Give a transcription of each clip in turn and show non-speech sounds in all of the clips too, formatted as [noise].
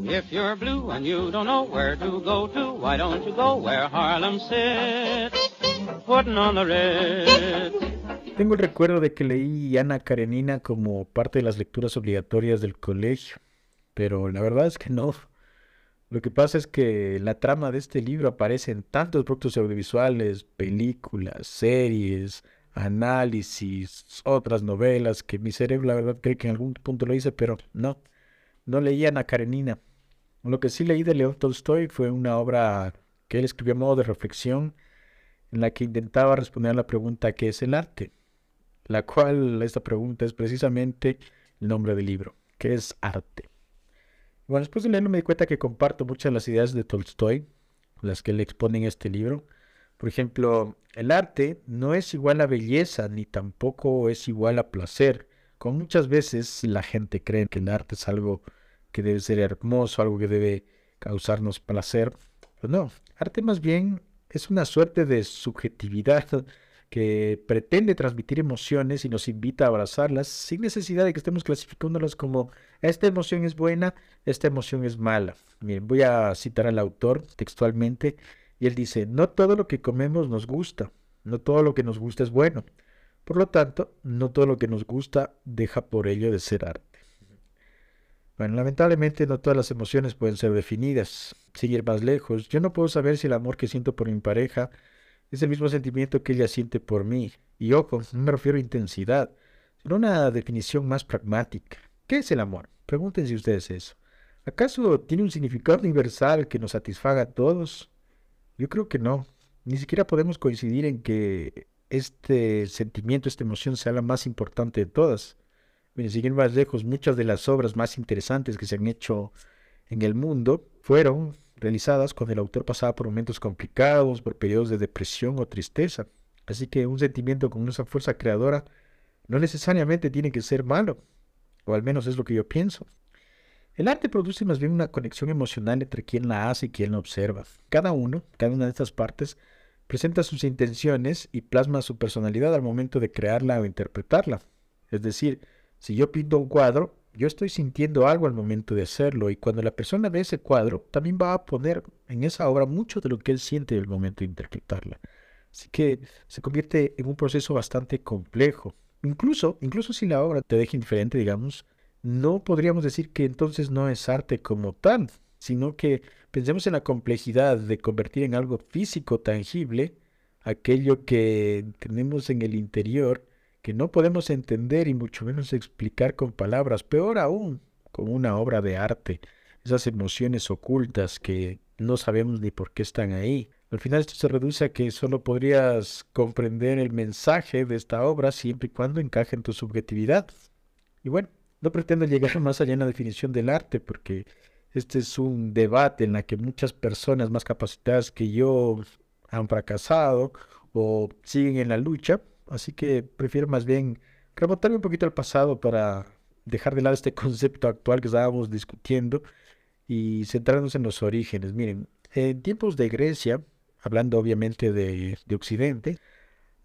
If you're blue and you don't know where to go to, why don't you go where Harlem sits, putting on the ritz. Tengo el recuerdo de que leí Ana Karenina como parte de las lecturas obligatorias del colegio, pero la verdad es que no. Lo que pasa es que la trama de este libro aparece en tantos productos audiovisuales, películas, series, análisis, otras novelas, que mi cerebro la verdad cree que en algún punto lo hice, pero no, no leí Ana Karenina. Lo que sí leí de León Tolstoy fue una obra que él escribió a modo de reflexión en la que intentaba responder a la pregunta ¿qué es el arte? La cual esta pregunta es precisamente el nombre del libro, ¿qué es arte? Bueno, después de leerlo me di cuenta que comparto muchas de las ideas de Tolstoy, las que él expone en este libro. Por ejemplo, el arte no es igual a belleza ni tampoco es igual a placer. Con muchas veces la gente cree que el arte es algo que debe ser hermoso, algo que debe causarnos placer. Pero no, arte más bien es una suerte de subjetividad [laughs] que pretende transmitir emociones y nos invita a abrazarlas sin necesidad de que estemos clasificándolas como esta emoción es buena, esta emoción es mala. Voy a citar al autor textualmente y él dice, no todo lo que comemos nos gusta, no todo lo que nos gusta es bueno. Por lo tanto, no todo lo que nos gusta deja por ello de ser arte. Bueno, lamentablemente no todas las emociones pueden ser definidas. Sin más lejos, yo no puedo saber si el amor que siento por mi pareja es el mismo sentimiento que ella siente por mí. Y ojo, no me refiero a intensidad, sino a una definición más pragmática. ¿Qué es el amor? Pregúntense ustedes eso. ¿Acaso tiene un significado universal que nos satisfaga a todos? Yo creo que no. Ni siquiera podemos coincidir en que este sentimiento, esta emoción sea la más importante de todas. Miren, más lejos, muchas de las obras más interesantes que se han hecho en el mundo fueron realizadas cuando el autor pasaba por momentos complicados, por periodos de depresión o tristeza. Así que un sentimiento con esa fuerza creadora no necesariamente tiene que ser malo, o al menos es lo que yo pienso. El arte produce más bien una conexión emocional entre quien la hace y quien la observa. Cada uno, cada una de estas partes, presenta sus intenciones y plasma su personalidad al momento de crearla o interpretarla. Es decir, si yo pinto un cuadro, yo estoy sintiendo algo al momento de hacerlo y cuando la persona ve ese cuadro, también va a poner en esa obra mucho de lo que él siente en el momento de interpretarla. Así que se convierte en un proceso bastante complejo. Incluso, incluso si la obra te deja indiferente, digamos, no podríamos decir que entonces no es arte como tal, sino que pensemos en la complejidad de convertir en algo físico, tangible, aquello que tenemos en el interior que no podemos entender y mucho menos explicar con palabras, peor aún con una obra de arte, esas emociones ocultas que no sabemos ni por qué están ahí. Al final esto se reduce a que solo podrías comprender el mensaje de esta obra siempre y cuando encaje en tu subjetividad. Y bueno, no pretendo llegar [laughs] más allá en la definición del arte porque este es un debate en la que muchas personas más capacitadas que yo han fracasado o siguen en la lucha Así que prefiero más bien remontarme un poquito al pasado para dejar de lado este concepto actual que estábamos discutiendo y centrarnos en los orígenes. Miren, en tiempos de Grecia, hablando obviamente de, Occidente,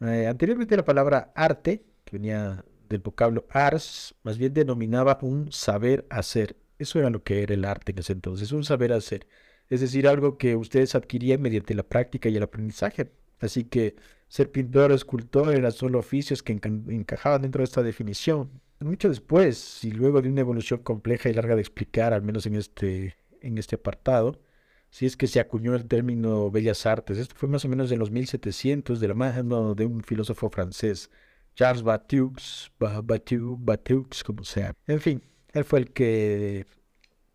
eh, anteriormente la palabra arte, que venía del vocablo ars, más bien denominaba un saber hacer. Eso era lo que era el arte en ese entonces, un saber hacer. Es decir, algo que ustedes adquirían mediante la práctica y el aprendizaje. Así que ser pintor o escultor eran solo oficios que encajaban dentro de esta definición. Mucho después, y luego de una evolución compleja y larga de explicar, al menos en este, en este apartado, si es que se acuñó el término bellas artes. Esto fue más o menos en los 1700 de la mano de un filósofo francés, Charles Batiux, Batiux, como sea. En fin, él fue el que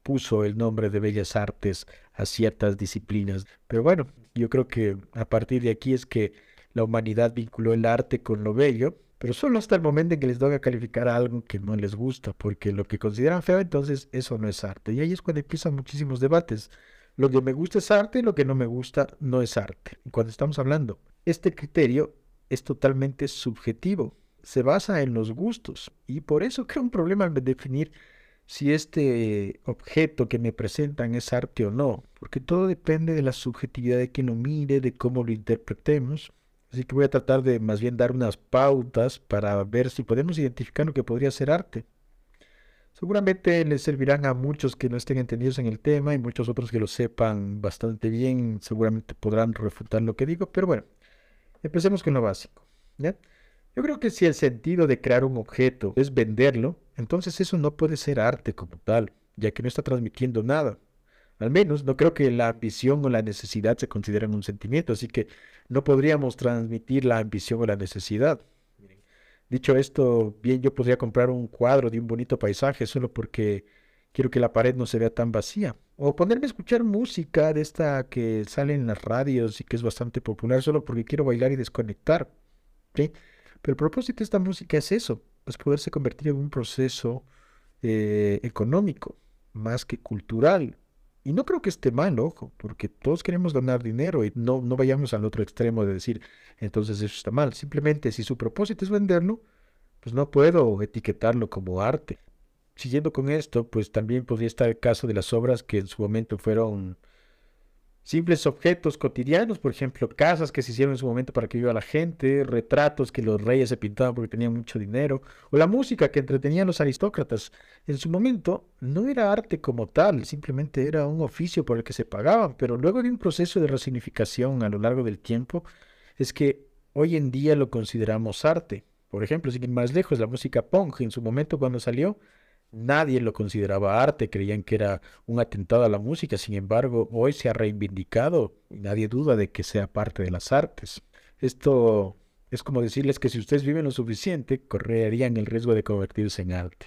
puso el nombre de bellas artes a ciertas disciplinas. Pero bueno, yo creo que a partir de aquí es que la humanidad vinculó el arte con lo bello, pero solo hasta el momento en que les toca calificar algo que no les gusta, porque lo que consideran feo, entonces eso no es arte. Y ahí es cuando empiezan muchísimos debates. Lo que me gusta es arte, lo que no me gusta no es arte. cuando estamos hablando, este criterio es totalmente subjetivo, se basa en los gustos, y por eso crea un problema al definir si este objeto que me presentan es arte o no, porque todo depende de la subjetividad de quien lo mire, de cómo lo interpretemos. Así que voy a tratar de más bien dar unas pautas para ver si podemos identificar lo que podría ser arte. Seguramente les servirán a muchos que no estén entendidos en el tema y muchos otros que lo sepan bastante bien, seguramente podrán refutar lo que digo, pero bueno, empecemos con lo básico. Yo creo que si el sentido de crear un objeto es venderlo, entonces eso no puede ser arte como tal, ya que no está transmitiendo nada. Al menos no creo que la ambición o la necesidad se consideren un sentimiento, así que no podríamos transmitir la ambición o la necesidad. Dicho esto, bien yo podría comprar un cuadro de un bonito paisaje solo porque quiero que la pared no se vea tan vacía. O ponerme a escuchar música de esta que sale en las radios y que es bastante popular solo porque quiero bailar y desconectar. Pero el propósito de esta música es eso, es poderse convertir en un proceso eh, económico más que cultural. Y no creo que esté mal, ojo, porque todos queremos ganar dinero y no, no vayamos al otro extremo de decir, entonces eso está mal. Simplemente si su propósito es venderlo, pues no puedo etiquetarlo como arte. Siguiendo con esto, pues también podría estar el caso de las obras que en su momento fueron simples objetos cotidianos, por ejemplo, casas que se hicieron en su momento para que viva la gente, retratos que los reyes se pintaban porque tenían mucho dinero, o la música que entretenían los aristócratas. En su momento no era arte como tal, simplemente era un oficio por el que se pagaban, pero luego de un proceso de resignificación a lo largo del tiempo, es que hoy en día lo consideramos arte. Por ejemplo, sin ir más lejos, la música punk en su momento cuando salió Nadie lo consideraba arte, creían que era un atentado a la música, sin embargo, hoy se ha reivindicado y nadie duda de que sea parte de las artes. Esto es como decirles que si ustedes viven lo suficiente, correrían el riesgo de convertirse en arte.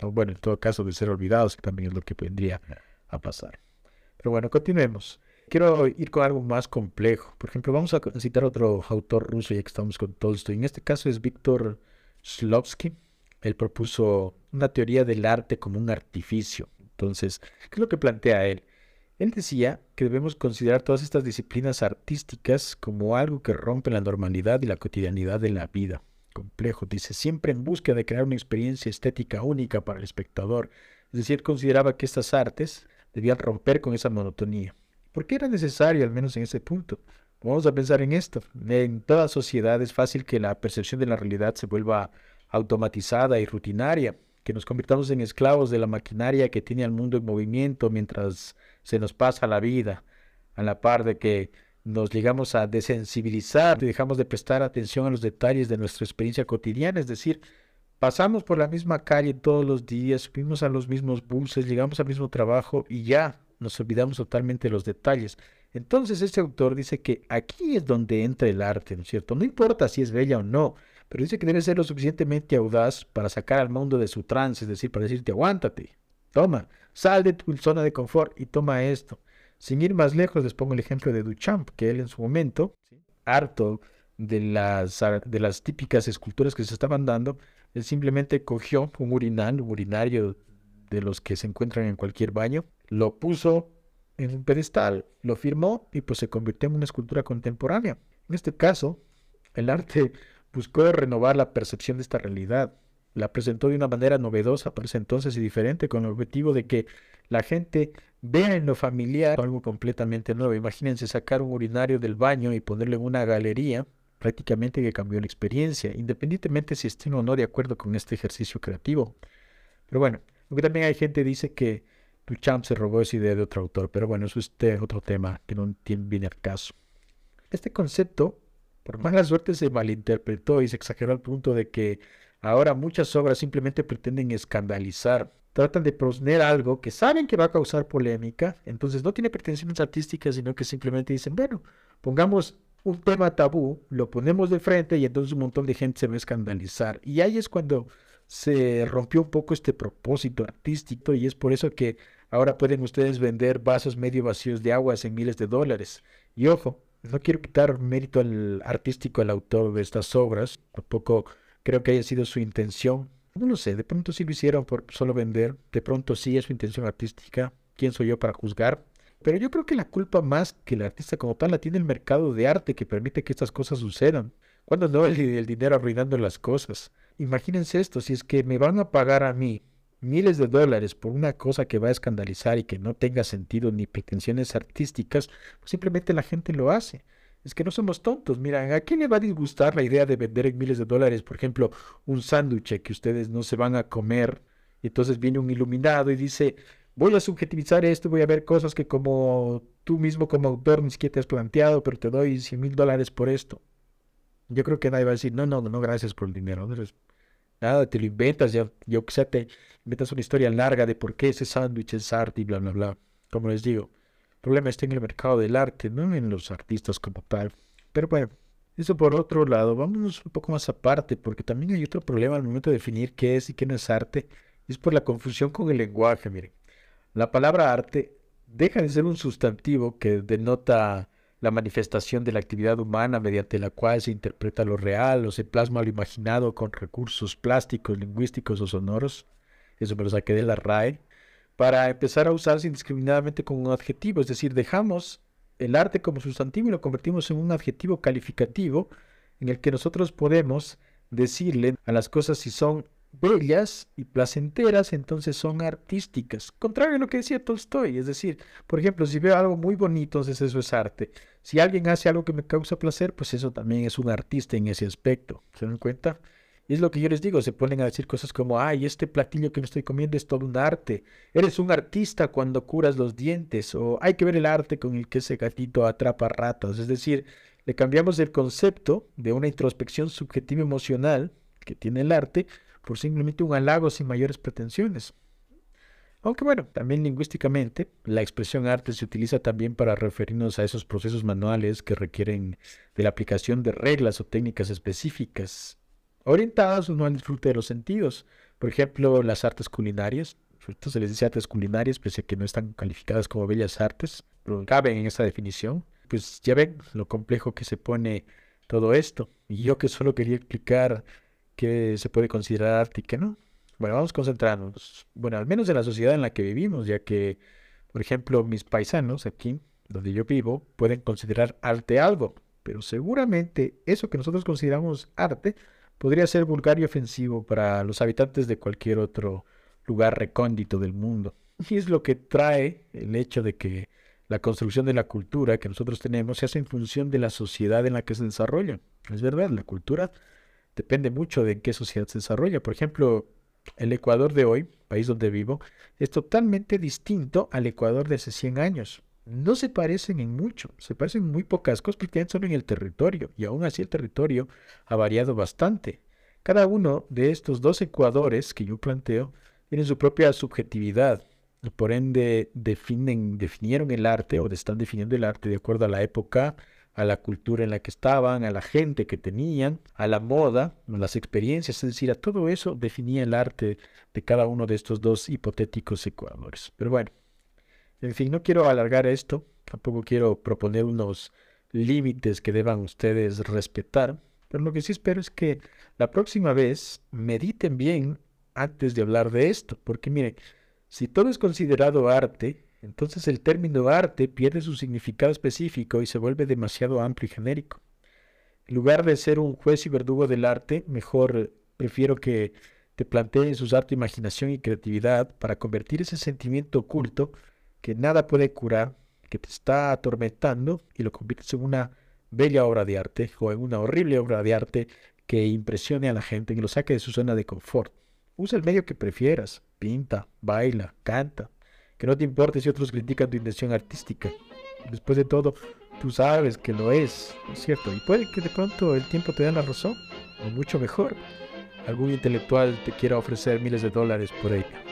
Bueno, en todo caso, de ser olvidados, que también es lo que vendría a pasar. Pero bueno, continuemos. Quiero ir con algo más complejo. Por ejemplo, vamos a citar otro autor ruso, ya que estamos con Tolstoy. En este caso es Víctor Shlovsky. Él propuso una teoría del arte como un artificio. Entonces, ¿qué es lo que plantea él? Él decía que debemos considerar todas estas disciplinas artísticas como algo que rompe la normalidad y la cotidianidad de la vida. Complejo, dice, siempre en búsqueda de crear una experiencia estética única para el espectador. Es decir, consideraba que estas artes debían romper con esa monotonía. ¿Por qué era necesario, al menos en ese punto? Vamos a pensar en esto. En toda sociedad es fácil que la percepción de la realidad se vuelva automatizada y rutinaria, que nos convirtamos en esclavos de la maquinaria que tiene al mundo en movimiento mientras se nos pasa la vida, a la par de que nos llegamos a desensibilizar y dejamos de prestar atención a los detalles de nuestra experiencia cotidiana, es decir, pasamos por la misma calle todos los días, subimos a los mismos buses, llegamos al mismo trabajo y ya nos olvidamos totalmente de los detalles. Entonces este autor dice que aquí es donde entra el arte, ¿no es cierto? No importa si es bella o no, pero dice que debe ser lo suficientemente audaz para sacar al mundo de su trance, es decir, para decirte, aguántate, toma, sal de tu zona de confort y toma esto. Sin ir más lejos, les pongo el ejemplo de Duchamp, que él en su momento, harto de las, de las típicas esculturas que se estaban dando, él simplemente cogió un urinal, un urinario de los que se encuentran en cualquier baño, lo puso en un pedestal, lo firmó y pues se convirtió en una escultura contemporánea. En este caso, el arte buscó renovar la percepción de esta realidad. La presentó de una manera novedosa para ese entonces y diferente, con el objetivo de que la gente vea en lo familiar algo completamente nuevo. Imagínense sacar un urinario del baño y ponerlo en una galería, prácticamente que cambió la experiencia, independientemente si estén o no de acuerdo con este ejercicio creativo. Pero bueno, aunque también hay gente que dice que Duchamp se robó esa idea de otro autor, pero bueno, eso es otro tema que no viene al caso. Este concepto por mala suerte se malinterpretó y se exageró al punto de que ahora muchas obras simplemente pretenden escandalizar. Tratan de proponer algo que saben que va a causar polémica, entonces no tiene pretensiones artísticas, sino que simplemente dicen, bueno, pongamos un tema tabú, lo ponemos de frente y entonces un montón de gente se va a escandalizar. Y ahí es cuando se rompió un poco este propósito artístico y es por eso que ahora pueden ustedes vender vasos medio vacíos de aguas en miles de dólares. Y ojo, no quiero quitar mérito al artístico, al autor de estas obras, tampoco creo que haya sido su intención. No lo sé, de pronto sí lo hicieron por solo vender, de pronto sí es su intención artística, ¿quién soy yo para juzgar? Pero yo creo que la culpa más que el artista como tal la tiene el mercado de arte que permite que estas cosas sucedan. Cuando no [laughs] el, el dinero arruinando las cosas. Imagínense esto, si es que me van a pagar a mí miles de dólares por una cosa que va a escandalizar y que no tenga sentido ni pretensiones artísticas, pues simplemente la gente lo hace. Es que no somos tontos. Mira, ¿a quién le va a disgustar la idea de vender en miles de dólares, por ejemplo, un sándwich que ustedes no se van a comer Y entonces viene un iluminado y dice, voy a subjetivizar esto, voy a ver cosas que como tú mismo como autor ni siquiera te has planteado, pero te doy 100 mil dólares por esto. Yo creo que nadie va a decir, no, no, no, gracias por el dinero. Nada, te lo inventas, ya, yo que sé, te inventas una historia larga de por qué ese sándwich es arte y bla, bla, bla. Como les digo, el problema está en el mercado del arte, no en los artistas como tal. Pero bueno, eso por otro lado, vámonos un poco más aparte, porque también hay otro problema al momento de definir qué es y qué no es arte, es por la confusión con el lenguaje, miren. La palabra arte deja de ser un sustantivo que denota la manifestación de la actividad humana mediante la cual se interpreta lo real o se plasma lo imaginado con recursos plásticos, lingüísticos o sonoros, eso me lo saqué de la RAE, para empezar a usarse indiscriminadamente como un adjetivo, es decir, dejamos el arte como sustantivo y lo convertimos en un adjetivo calificativo en el que nosotros podemos decirle a las cosas si son bellas y placenteras, entonces son artísticas. Contrario a lo que decía Tolstoy, es decir, por ejemplo, si veo algo muy bonito, entonces eso es arte. Si alguien hace algo que me causa placer, pues eso también es un artista en ese aspecto. ¿Se dan cuenta? Y es lo que yo les digo, se ponen a decir cosas como, ay, este platillo que me estoy comiendo es todo un arte. Eres un artista cuando curas los dientes. O hay que ver el arte con el que ese gatito atrapa ratos. Es decir, le cambiamos el concepto de una introspección subjetiva emocional que tiene el arte por simplemente un halago sin mayores pretensiones. Aunque bueno, también lingüísticamente, la expresión arte se utiliza también para referirnos a esos procesos manuales que requieren de la aplicación de reglas o técnicas específicas, orientadas no al disfrute de los sentidos. Por ejemplo, las artes culinarias, esto se les dice artes culinarias, pese a que no están calificadas como bellas artes, pero caben en esa definición. Pues ya ven lo complejo que se pone todo esto. Y yo que solo quería explicar qué se puede considerar qué no. Bueno, vamos a concentrarnos. Bueno, al menos en la sociedad en la que vivimos, ya que, por ejemplo, mis paisanos aquí, donde yo vivo, pueden considerar arte algo, pero seguramente eso que nosotros consideramos arte podría ser vulgar y ofensivo para los habitantes de cualquier otro lugar recóndito del mundo. Y es lo que trae el hecho de que la construcción de la cultura que nosotros tenemos se hace en función de la sociedad en la que se desarrolla. Es verdad, la cultura depende mucho de en qué sociedad se desarrolla. Por ejemplo, el Ecuador de hoy, país donde vivo, es totalmente distinto al Ecuador de hace 100 años. No se parecen en mucho, se parecen muy pocas cosas porque solo en el territorio, y aún así el territorio ha variado bastante. Cada uno de estos dos Ecuadores que yo planteo tiene su propia subjetividad, por ende definen, definieron el arte o están definiendo el arte de acuerdo a la época, a la cultura en la que estaban, a la gente que tenían, a la moda, las experiencias, es decir, a todo eso definía el arte de cada uno de estos dos hipotéticos ecuadores. Pero bueno, en fin, no quiero alargar esto, tampoco quiero proponer unos límites que deban ustedes respetar, pero lo que sí espero es que la próxima vez mediten bien antes de hablar de esto, porque miren, si todo es considerado arte, entonces el término arte pierde su significado específico y se vuelve demasiado amplio y genérico. En lugar de ser un juez y verdugo del arte, mejor prefiero que te plantees usar tu imaginación y creatividad para convertir ese sentimiento oculto que nada puede curar, que te está atormentando y lo conviertes en una bella obra de arte o en una horrible obra de arte que impresione a la gente y lo saque de su zona de confort. Usa el medio que prefieras, pinta, baila, canta, que no te importe si otros critican tu intención artística. Después de todo, tú sabes que lo es, es cierto? Y puede que de pronto el tiempo te dé la razón, o mucho mejor, algún intelectual te quiera ofrecer miles de dólares por ello.